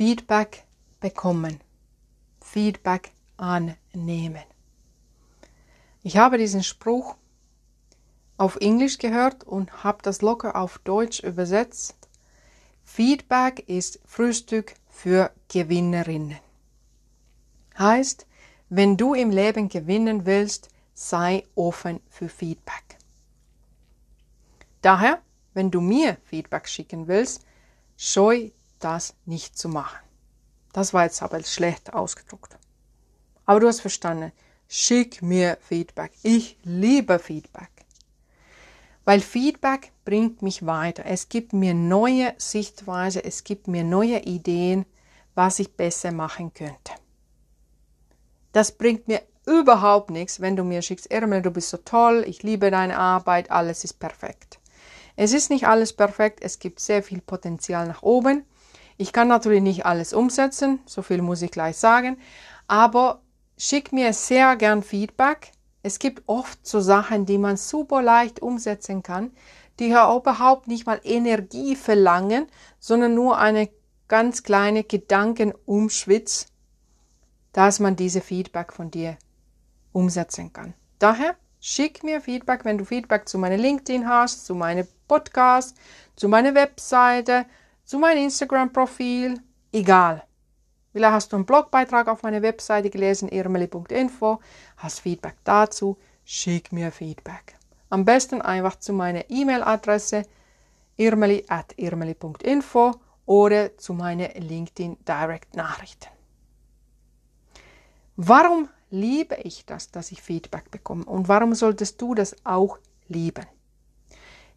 Feedback bekommen, Feedback annehmen. Ich habe diesen Spruch auf Englisch gehört und habe das locker auf Deutsch übersetzt. Feedback ist Frühstück für Gewinnerinnen. Heißt, wenn du im Leben gewinnen willst, sei offen für Feedback. Daher, wenn du mir Feedback schicken willst, scheu das nicht zu machen. Das war jetzt aber schlecht ausgedruckt. Aber du hast verstanden. Schick mir Feedback. Ich liebe Feedback. Weil Feedback bringt mich weiter. Es gibt mir neue Sichtweise, es gibt mir neue Ideen, was ich besser machen könnte. Das bringt mir überhaupt nichts, wenn du mir schickst, Ermel, du bist so toll, ich liebe deine Arbeit, alles ist perfekt. Es ist nicht alles perfekt, es gibt sehr viel Potenzial nach oben. Ich kann natürlich nicht alles umsetzen, so viel muss ich gleich sagen, aber schick mir sehr gern Feedback. Es gibt oft so Sachen, die man super leicht umsetzen kann, die ja überhaupt nicht mal Energie verlangen, sondern nur eine ganz kleine Gedankenumschwitz, dass man diese Feedback von dir umsetzen kann. Daher schick mir Feedback, wenn du Feedback zu meiner LinkedIn hast, zu meinem Podcast, zu meiner Webseite, zu meinem Instagram-Profil, egal. Vielleicht hast du einen Blogbeitrag auf meiner Webseite gelesen, irmeli.info, hast Feedback dazu, schick mir Feedback. Am besten einfach zu meiner E-Mail-Adresse irmeli.irmeli.info oder zu meiner LinkedIn Direct Nachrichten. Warum liebe ich das, dass ich Feedback bekomme? Und warum solltest du das auch lieben?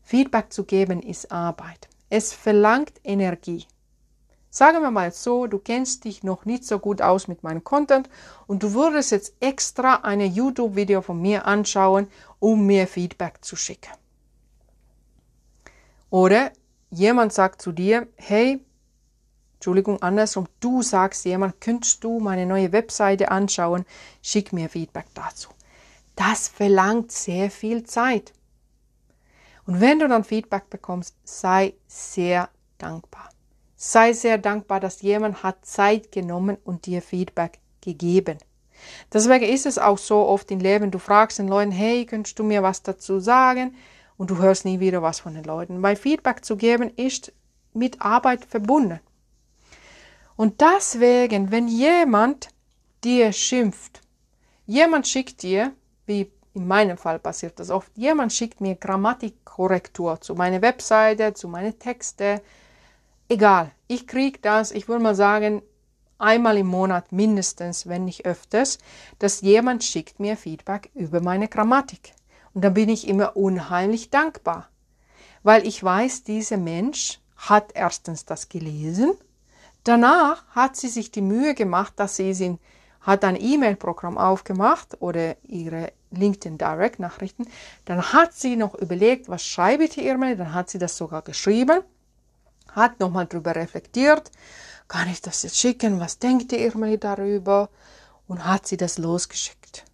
Feedback zu geben ist Arbeit. Es verlangt Energie. Sagen wir mal so, du kennst dich noch nicht so gut aus mit meinem Content und du würdest jetzt extra eine YouTube-Video von mir anschauen, um mir Feedback zu schicken. Oder jemand sagt zu dir, hey, Entschuldigung, andersrum, du sagst jemand, könntest du meine neue Webseite anschauen, schick mir Feedback dazu. Das verlangt sehr viel Zeit. Und wenn du dann Feedback bekommst, sei sehr dankbar. Sei sehr dankbar, dass jemand hat Zeit genommen und dir Feedback gegeben. Deswegen ist es auch so oft im Leben, du fragst den Leuten, hey, könntest du mir was dazu sagen? Und du hörst nie wieder was von den Leuten. Weil Feedback zu geben ist mit Arbeit verbunden. Und deswegen, wenn jemand dir schimpft, jemand schickt dir, wie in meinem Fall passiert das oft, jemand schickt mir Grammatikkorrektur zu meiner Webseite, zu meinen Texten, egal, ich kriege das, ich würde mal sagen, einmal im Monat mindestens, wenn nicht öfters, dass jemand schickt mir Feedback über meine Grammatik. Und da bin ich immer unheimlich dankbar, weil ich weiß, dieser Mensch hat erstens das gelesen, danach hat sie sich die Mühe gemacht, dass sie sie hat ein E-Mail-Programm aufgemacht oder ihre LinkedIn Direct Nachrichten, dann hat sie noch überlegt, was schreibe ich die E-Mail, dann hat sie das sogar geschrieben hat nochmal darüber reflektiert, kann ich das jetzt schicken, was denkt die Irmeli darüber und hat sie das losgeschickt.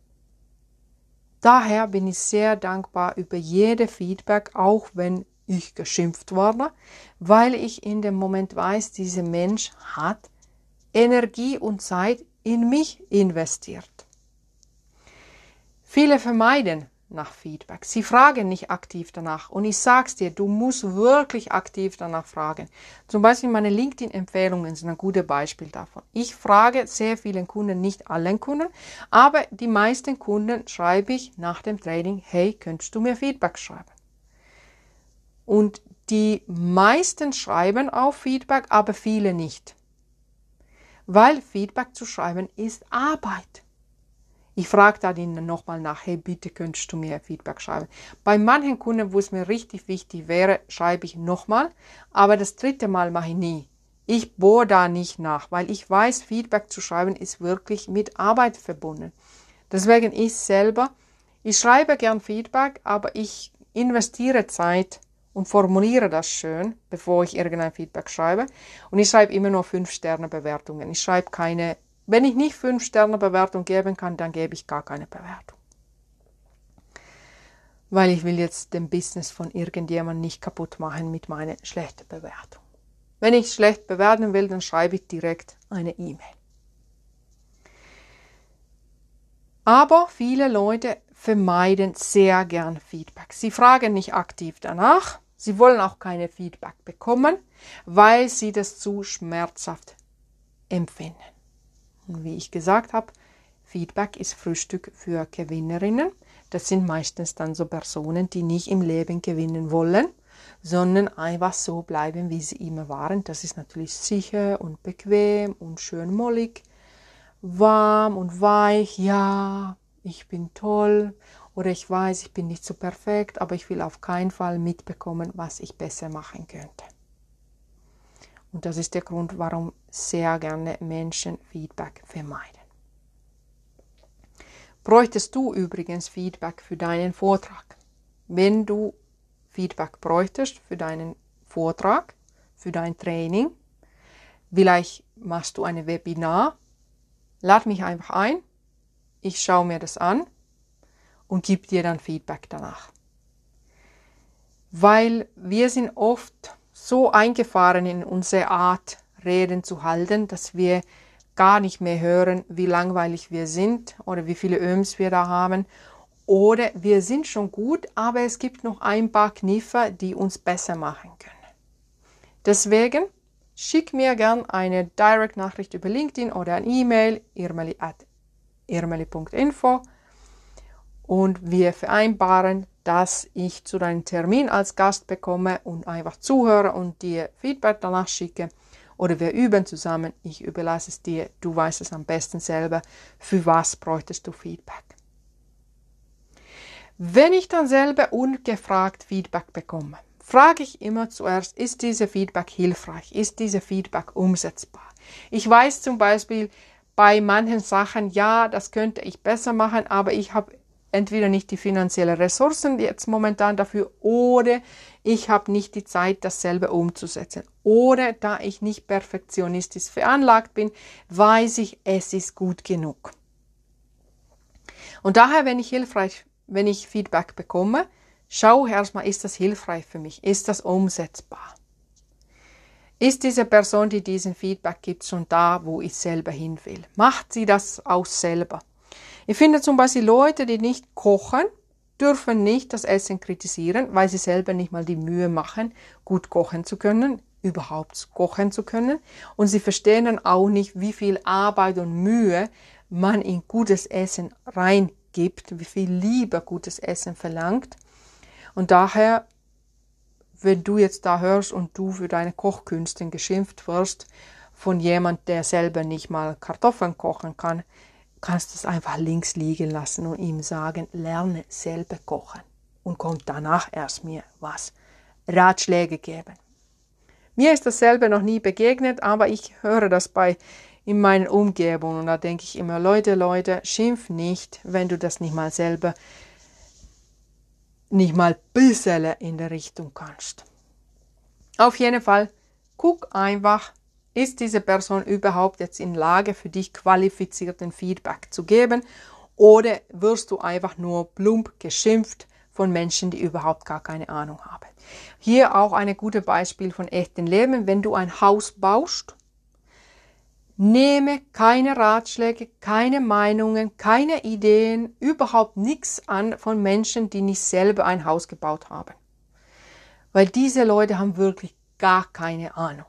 Daher bin ich sehr dankbar über jede Feedback, auch wenn ich geschimpft wurde, weil ich in dem Moment weiß, dieser Mensch hat Energie und Zeit in mich investiert. Viele vermeiden nach Feedback. Sie fragen nicht aktiv danach. Und ich sag's dir, du musst wirklich aktiv danach fragen. Zum Beispiel meine LinkedIn-Empfehlungen sind ein gutes Beispiel davon. Ich frage sehr vielen Kunden, nicht allen Kunden, aber die meisten Kunden schreibe ich nach dem Training, hey, könntest du mir Feedback schreiben? Und die meisten schreiben auch Feedback, aber viele nicht. Weil Feedback zu schreiben ist Arbeit. Ich frage dann ihnen nochmal nach, hey, bitte könntest du mir Feedback schreiben. Bei manchen Kunden, wo es mir richtig wichtig wäre, schreibe ich nochmal, aber das dritte Mal mache ich nie. Ich bohre da nicht nach, weil ich weiß, Feedback zu schreiben ist wirklich mit Arbeit verbunden. Deswegen ich selber, ich schreibe gern Feedback, aber ich investiere Zeit und formuliere das schön, bevor ich irgendein Feedback schreibe. Und ich schreibe immer nur 5-Sterne-Bewertungen. Ich schreibe keine wenn ich nicht 5 Sterne Bewertung geben kann, dann gebe ich gar keine Bewertung. Weil ich will jetzt den Business von irgendjemandem nicht kaputt machen mit meiner schlechten Bewertung. Wenn ich schlecht bewerten will, dann schreibe ich direkt eine E-Mail. Aber viele Leute vermeiden sehr gern Feedback. Sie fragen nicht aktiv danach. Sie wollen auch keine Feedback bekommen, weil sie das zu schmerzhaft empfinden. Und wie ich gesagt habe, Feedback ist Frühstück für Gewinnerinnen. Das sind meistens dann so Personen, die nicht im Leben gewinnen wollen, sondern einfach so bleiben, wie sie immer waren. Das ist natürlich sicher und bequem und schön mollig, warm und weich. Ja, ich bin toll oder ich weiß, ich bin nicht so perfekt, aber ich will auf keinen Fall mitbekommen, was ich besser machen könnte. Und das ist der Grund, warum sehr gerne Menschen Feedback vermeiden. Bräuchtest du übrigens Feedback für deinen Vortrag? Wenn du Feedback bräuchtest für deinen Vortrag, für dein Training, vielleicht machst du ein Webinar, lad mich einfach ein, ich schaue mir das an und gebe dir dann Feedback danach. Weil wir sind oft so eingefahren in unsere Art, Reden zu halten, dass wir gar nicht mehr hören, wie langweilig wir sind oder wie viele Öms wir da haben. Oder wir sind schon gut, aber es gibt noch ein paar Kniffe, die uns besser machen können. Deswegen schick mir gern eine Direct-Nachricht über LinkedIn oder ein E-Mail irmeli.info und wir vereinbaren, dass ich zu deinem Termin als Gast bekomme und einfach zuhöre und dir Feedback danach schicke. Oder wir üben zusammen. Ich überlasse es dir. Du weißt es am besten selber. Für was bräuchtest du Feedback? Wenn ich dann selber ungefragt Feedback bekomme, frage ich immer zuerst, ist diese Feedback hilfreich? Ist diese Feedback umsetzbar? Ich weiß zum Beispiel bei manchen Sachen, ja, das könnte ich besser machen, aber ich habe entweder nicht die finanziellen Ressourcen jetzt momentan dafür oder ich habe nicht die Zeit, dasselbe umzusetzen. Oder da ich nicht perfektionistisch veranlagt bin, weiß ich, es ist gut genug. Und daher, wenn ich hilfreich, wenn ich Feedback bekomme, schau erstmal, ist das hilfreich für mich? Ist das umsetzbar? Ist diese Person, die diesen Feedback gibt, schon da, wo ich selber hin will? Macht sie das auch selber? Ich finde zum Beispiel Leute, die nicht kochen, dürfen nicht das Essen kritisieren, weil sie selber nicht mal die Mühe machen, gut kochen zu können, überhaupt kochen zu können. Und sie verstehen dann auch nicht, wie viel Arbeit und Mühe man in gutes Essen reingibt, wie viel Liebe gutes Essen verlangt. Und daher, wenn du jetzt da hörst und du für deine Kochkünste geschimpft wirst von jemand, der selber nicht mal Kartoffeln kochen kann, kannst es einfach links liegen lassen und ihm sagen, lerne selber kochen und kommt danach erst mir was Ratschläge geben. Mir ist dasselbe noch nie begegnet, aber ich höre das bei in meinen Umgebungen und da denke ich immer, Leute, Leute, schimpf nicht, wenn du das nicht mal selber nicht mal bisschen in der Richtung kannst. Auf jeden Fall, guck einfach, ist diese Person überhaupt jetzt in Lage, für dich qualifizierten Feedback zu geben? Oder wirst du einfach nur plump geschimpft von Menschen, die überhaupt gar keine Ahnung haben? Hier auch ein gutes Beispiel von echten Leben. Wenn du ein Haus baust, nehme keine Ratschläge, keine Meinungen, keine Ideen, überhaupt nichts an von Menschen, die nicht selber ein Haus gebaut haben. Weil diese Leute haben wirklich gar keine Ahnung.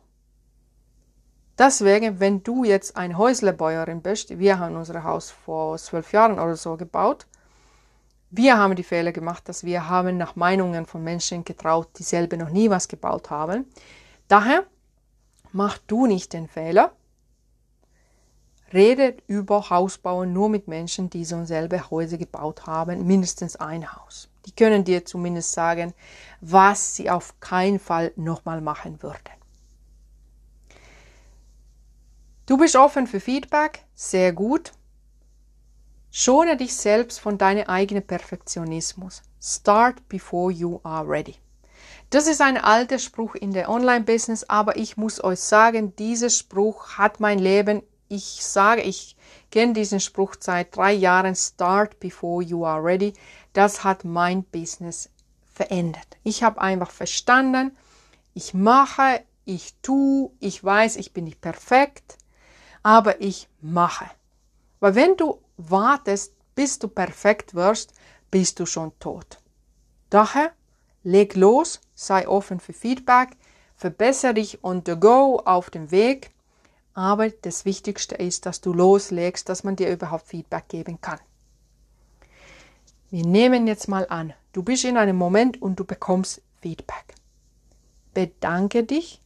Deswegen, wenn du jetzt eine Häuslebäuerin bist, wir haben unser Haus vor zwölf Jahren oder so gebaut, wir haben die Fehler gemacht, dass wir haben nach Meinungen von Menschen getraut, die selber noch nie was gebaut haben. Daher mach du nicht den Fehler. Redet über Hausbauen nur mit Menschen, die so selber Häuser gebaut haben, mindestens ein Haus. Die können dir zumindest sagen, was sie auf keinen Fall nochmal machen würden. Du bist offen für Feedback, sehr gut. Schone dich selbst von deinem eigenen Perfektionismus. Start before you are ready. Das ist ein alter Spruch in der Online-Business, aber ich muss euch sagen, dieser Spruch hat mein Leben, ich sage, ich kenne diesen Spruch seit drei Jahren, Start before you are ready. Das hat mein Business verändert. Ich habe einfach verstanden, ich mache ich tue, ich weiß, ich bin nicht perfekt, aber ich mache. Weil wenn du wartest, bis du perfekt wirst, bist du schon tot. Daher leg los, sei offen für Feedback, verbessere dich on the go auf dem Weg, aber das Wichtigste ist, dass du loslegst, dass man dir überhaupt Feedback geben kann. Wir nehmen jetzt mal an, du bist in einem Moment und du bekommst Feedback. Bedanke dich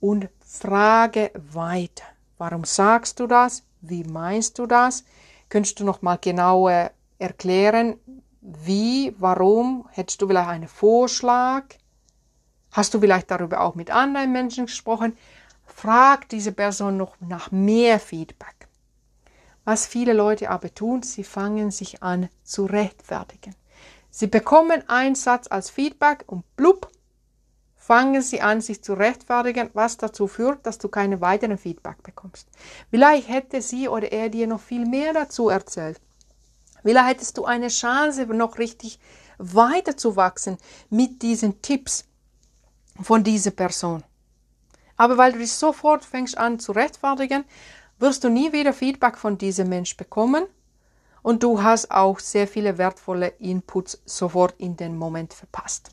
und frage weiter. Warum sagst du das? Wie meinst du das? Könntest du noch mal genauer erklären, wie, warum? Hättest du vielleicht einen Vorschlag? Hast du vielleicht darüber auch mit anderen Menschen gesprochen? Frag diese Person noch nach mehr Feedback. Was viele Leute aber tun, sie fangen sich an zu rechtfertigen. Sie bekommen einen Satz als Feedback und blub, fangen sie an, sich zu rechtfertigen, was dazu führt, dass du keine weiteren Feedback bekommst. Vielleicht hätte sie oder er dir noch viel mehr dazu erzählt. Vielleicht hättest du eine Chance, noch richtig weiter zu wachsen mit diesen Tipps von dieser Person. Aber weil du dich sofort fängst an zu rechtfertigen, wirst du nie wieder Feedback von diesem Mensch bekommen und du hast auch sehr viele wertvolle Inputs sofort in den Moment verpasst.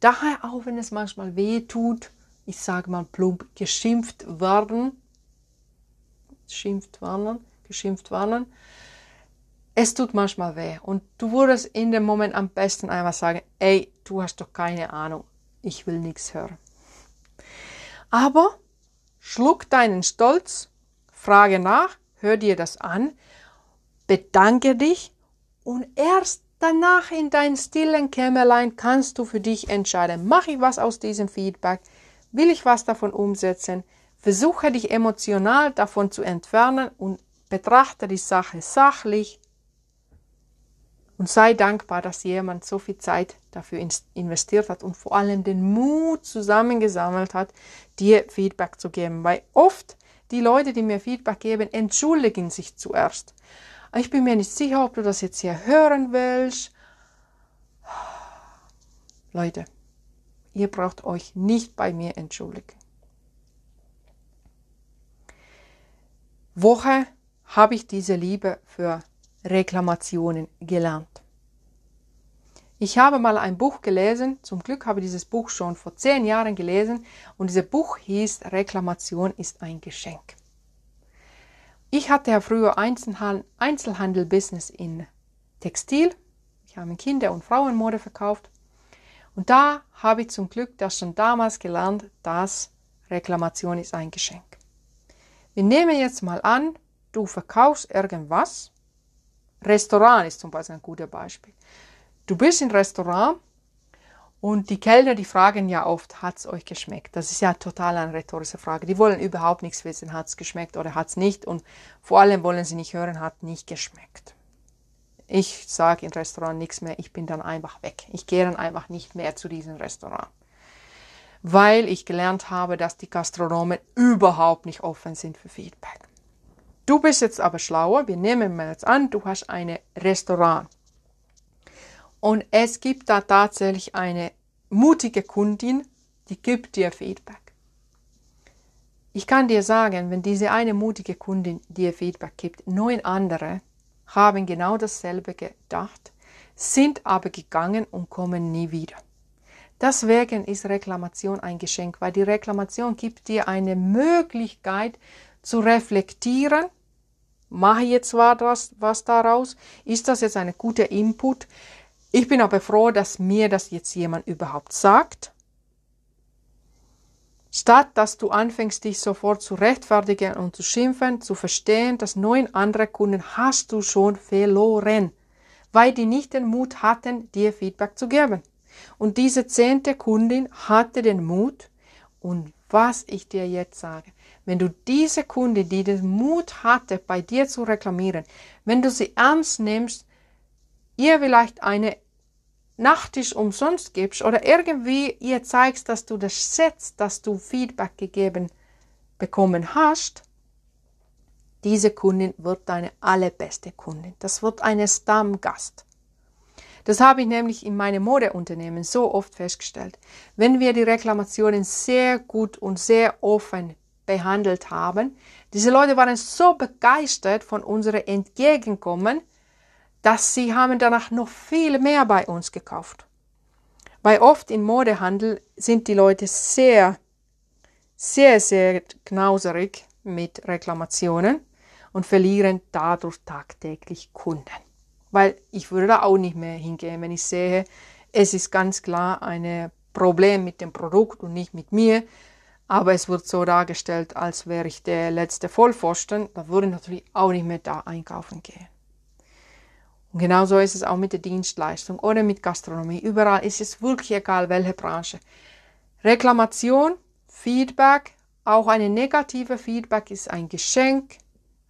Daher auch wenn es manchmal weh tut, ich sage mal plump, geschimpft werden, geschimpft werden, geschimpft werden, es tut manchmal weh und du würdest in dem Moment am besten einmal sagen, ey, du hast doch keine Ahnung, ich will nichts hören. Aber schluck deinen Stolz, frage nach, hör dir das an, bedanke dich und erst danach in dein stillen Kämmerlein kannst du für dich entscheiden, mache ich was aus diesem Feedback, will ich was davon umsetzen, versuche dich emotional davon zu entfernen und betrachte die Sache sachlich, und sei dankbar, dass jemand so viel Zeit dafür investiert hat und vor allem den Mut zusammengesammelt hat, dir Feedback zu geben. Weil oft die Leute, die mir Feedback geben, entschuldigen sich zuerst. Ich bin mir nicht sicher, ob du das jetzt hier hören willst. Leute, ihr braucht euch nicht bei mir entschuldigen. Woche habe ich diese Liebe für Reklamationen gelernt. Ich habe mal ein Buch gelesen, zum Glück habe ich dieses Buch schon vor zehn Jahren gelesen und dieses Buch hieß Reklamation ist ein Geschenk. Ich hatte ja früher Einzelhandel-Business in Textil. Ich habe Kinder- und Frauenmode verkauft. Und da habe ich zum Glück das schon damals gelernt, dass Reklamation ist ein Geschenk. Wir nehmen jetzt mal an, du verkaufst irgendwas Restaurant ist zum Beispiel ein gutes Beispiel. Du bist im Restaurant und die Kellner, die fragen ja oft, hat es euch geschmeckt? Das ist ja total eine rhetorische Frage. Die wollen überhaupt nichts wissen, hat es geschmeckt oder hat es nicht. Und vor allem wollen sie nicht hören, hat nicht geschmeckt. Ich sage im Restaurant nichts mehr, ich bin dann einfach weg. Ich gehe dann einfach nicht mehr zu diesem Restaurant. Weil ich gelernt habe, dass die Gastronomen überhaupt nicht offen sind für Feedback. Du bist jetzt aber schlauer. Wir nehmen mal jetzt an, du hast ein Restaurant. Und es gibt da tatsächlich eine mutige Kundin, die gibt dir Feedback. Ich kann dir sagen, wenn diese eine mutige Kundin dir Feedback gibt, neun andere haben genau dasselbe gedacht, sind aber gegangen und kommen nie wieder. Deswegen ist Reklamation ein Geschenk, weil die Reklamation gibt dir eine Möglichkeit zu reflektieren mache ich jetzt was, was daraus? Ist das jetzt ein guter Input? Ich bin aber froh, dass mir das jetzt jemand überhaupt sagt. Statt dass du anfängst, dich sofort zu rechtfertigen und zu schimpfen, zu verstehen, dass neun andere Kunden hast du schon verloren, weil die nicht den Mut hatten, dir Feedback zu geben. Und diese zehnte Kundin hatte den Mut. Und was ich dir jetzt sage, wenn du diese Kunde, die den Mut hatte, bei dir zu reklamieren, wenn du sie ernst nimmst, ihr vielleicht eine Nachttisch umsonst gibst oder irgendwie ihr zeigst, dass du das schätzt, dass du Feedback gegeben bekommen hast, diese Kundin wird deine allerbeste Kundin. Das wird eine Stammgast. Das habe ich nämlich in meinem Modeunternehmen so oft festgestellt. Wenn wir die Reklamationen sehr gut und sehr offen behandelt haben, diese Leute waren so begeistert von unserem Entgegenkommen, dass sie haben danach noch viel mehr bei uns gekauft. Weil oft im Modehandel sind die Leute sehr, sehr, sehr knauserig mit Reklamationen und verlieren dadurch tagtäglich Kunden. Weil ich würde da auch nicht mehr hingehen, wenn ich sehe, es ist ganz klar ein Problem mit dem Produkt und nicht mit mir, aber es wird so dargestellt, als wäre ich der letzte Vollpfosten, da würde ich natürlich auch nicht mehr da einkaufen gehen. Und genauso ist es auch mit der Dienstleistung oder mit Gastronomie. Überall ist es wirklich egal, welche Branche. Reklamation, Feedback, auch eine negative Feedback ist ein Geschenk.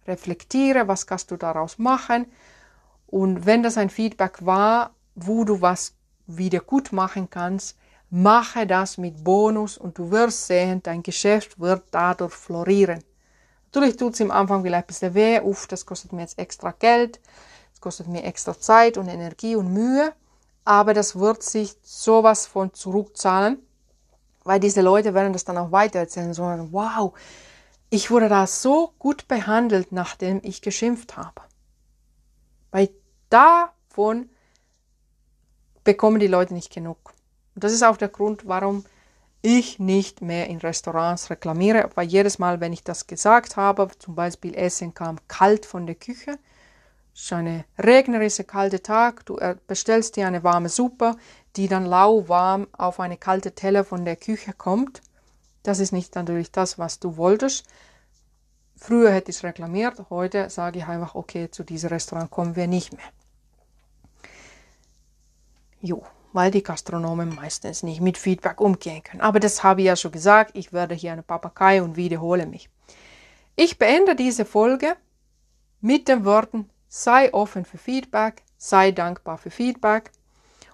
Reflektiere, was kannst du daraus machen. Und wenn das ein Feedback war, wo du was wieder gut machen kannst, mache das mit Bonus und du wirst sehen, dein Geschäft wird dadurch florieren. Natürlich tut es am Anfang vielleicht ein bisschen weh, uff, das kostet mir jetzt extra Geld, es kostet mir extra Zeit und Energie und Mühe, aber das wird sich sowas von zurückzahlen, weil diese Leute werden das dann auch weitererzählen, so, wow, ich wurde da so gut behandelt, nachdem ich geschimpft habe. Weil davon bekommen die Leute nicht genug. Und das ist auch der Grund, warum ich nicht mehr in Restaurants reklamiere, weil jedes Mal, wenn ich das gesagt habe, zum Beispiel Essen kam kalt von der Küche, ist ein regnerischer, kalter Tag. Du äh, bestellst dir eine warme Suppe, die dann lauwarm auf eine kalte Teller von der Küche kommt. Das ist nicht natürlich das, was du wolltest. Früher hätte ich es reklamiert, heute sage ich einfach, okay, zu diesem Restaurant kommen wir nicht mehr. Jo, weil die Gastronomen meistens nicht mit Feedback umgehen können. Aber das habe ich ja schon gesagt, ich werde hier eine Papagei und wiederhole mich. Ich beende diese Folge mit den Worten, Sei offen für Feedback, sei dankbar für Feedback.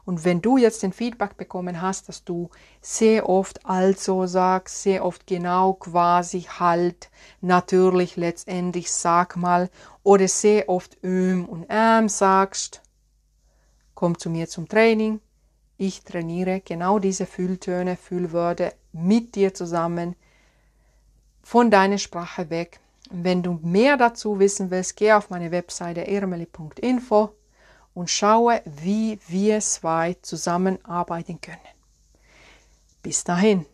Und wenn du jetzt den Feedback bekommen hast, dass du sehr oft also sagst, sehr oft genau quasi halt, natürlich letztendlich sag mal, oder sehr oft ähm und ähm sagst, komm zu mir zum Training. Ich trainiere genau diese Fülltöne, Füllwörter mit dir zusammen von deiner Sprache weg wenn du mehr dazu wissen willst, geh auf meine Webseite ermeli.info und schaue, wie wir zwei zusammenarbeiten können. Bis dahin.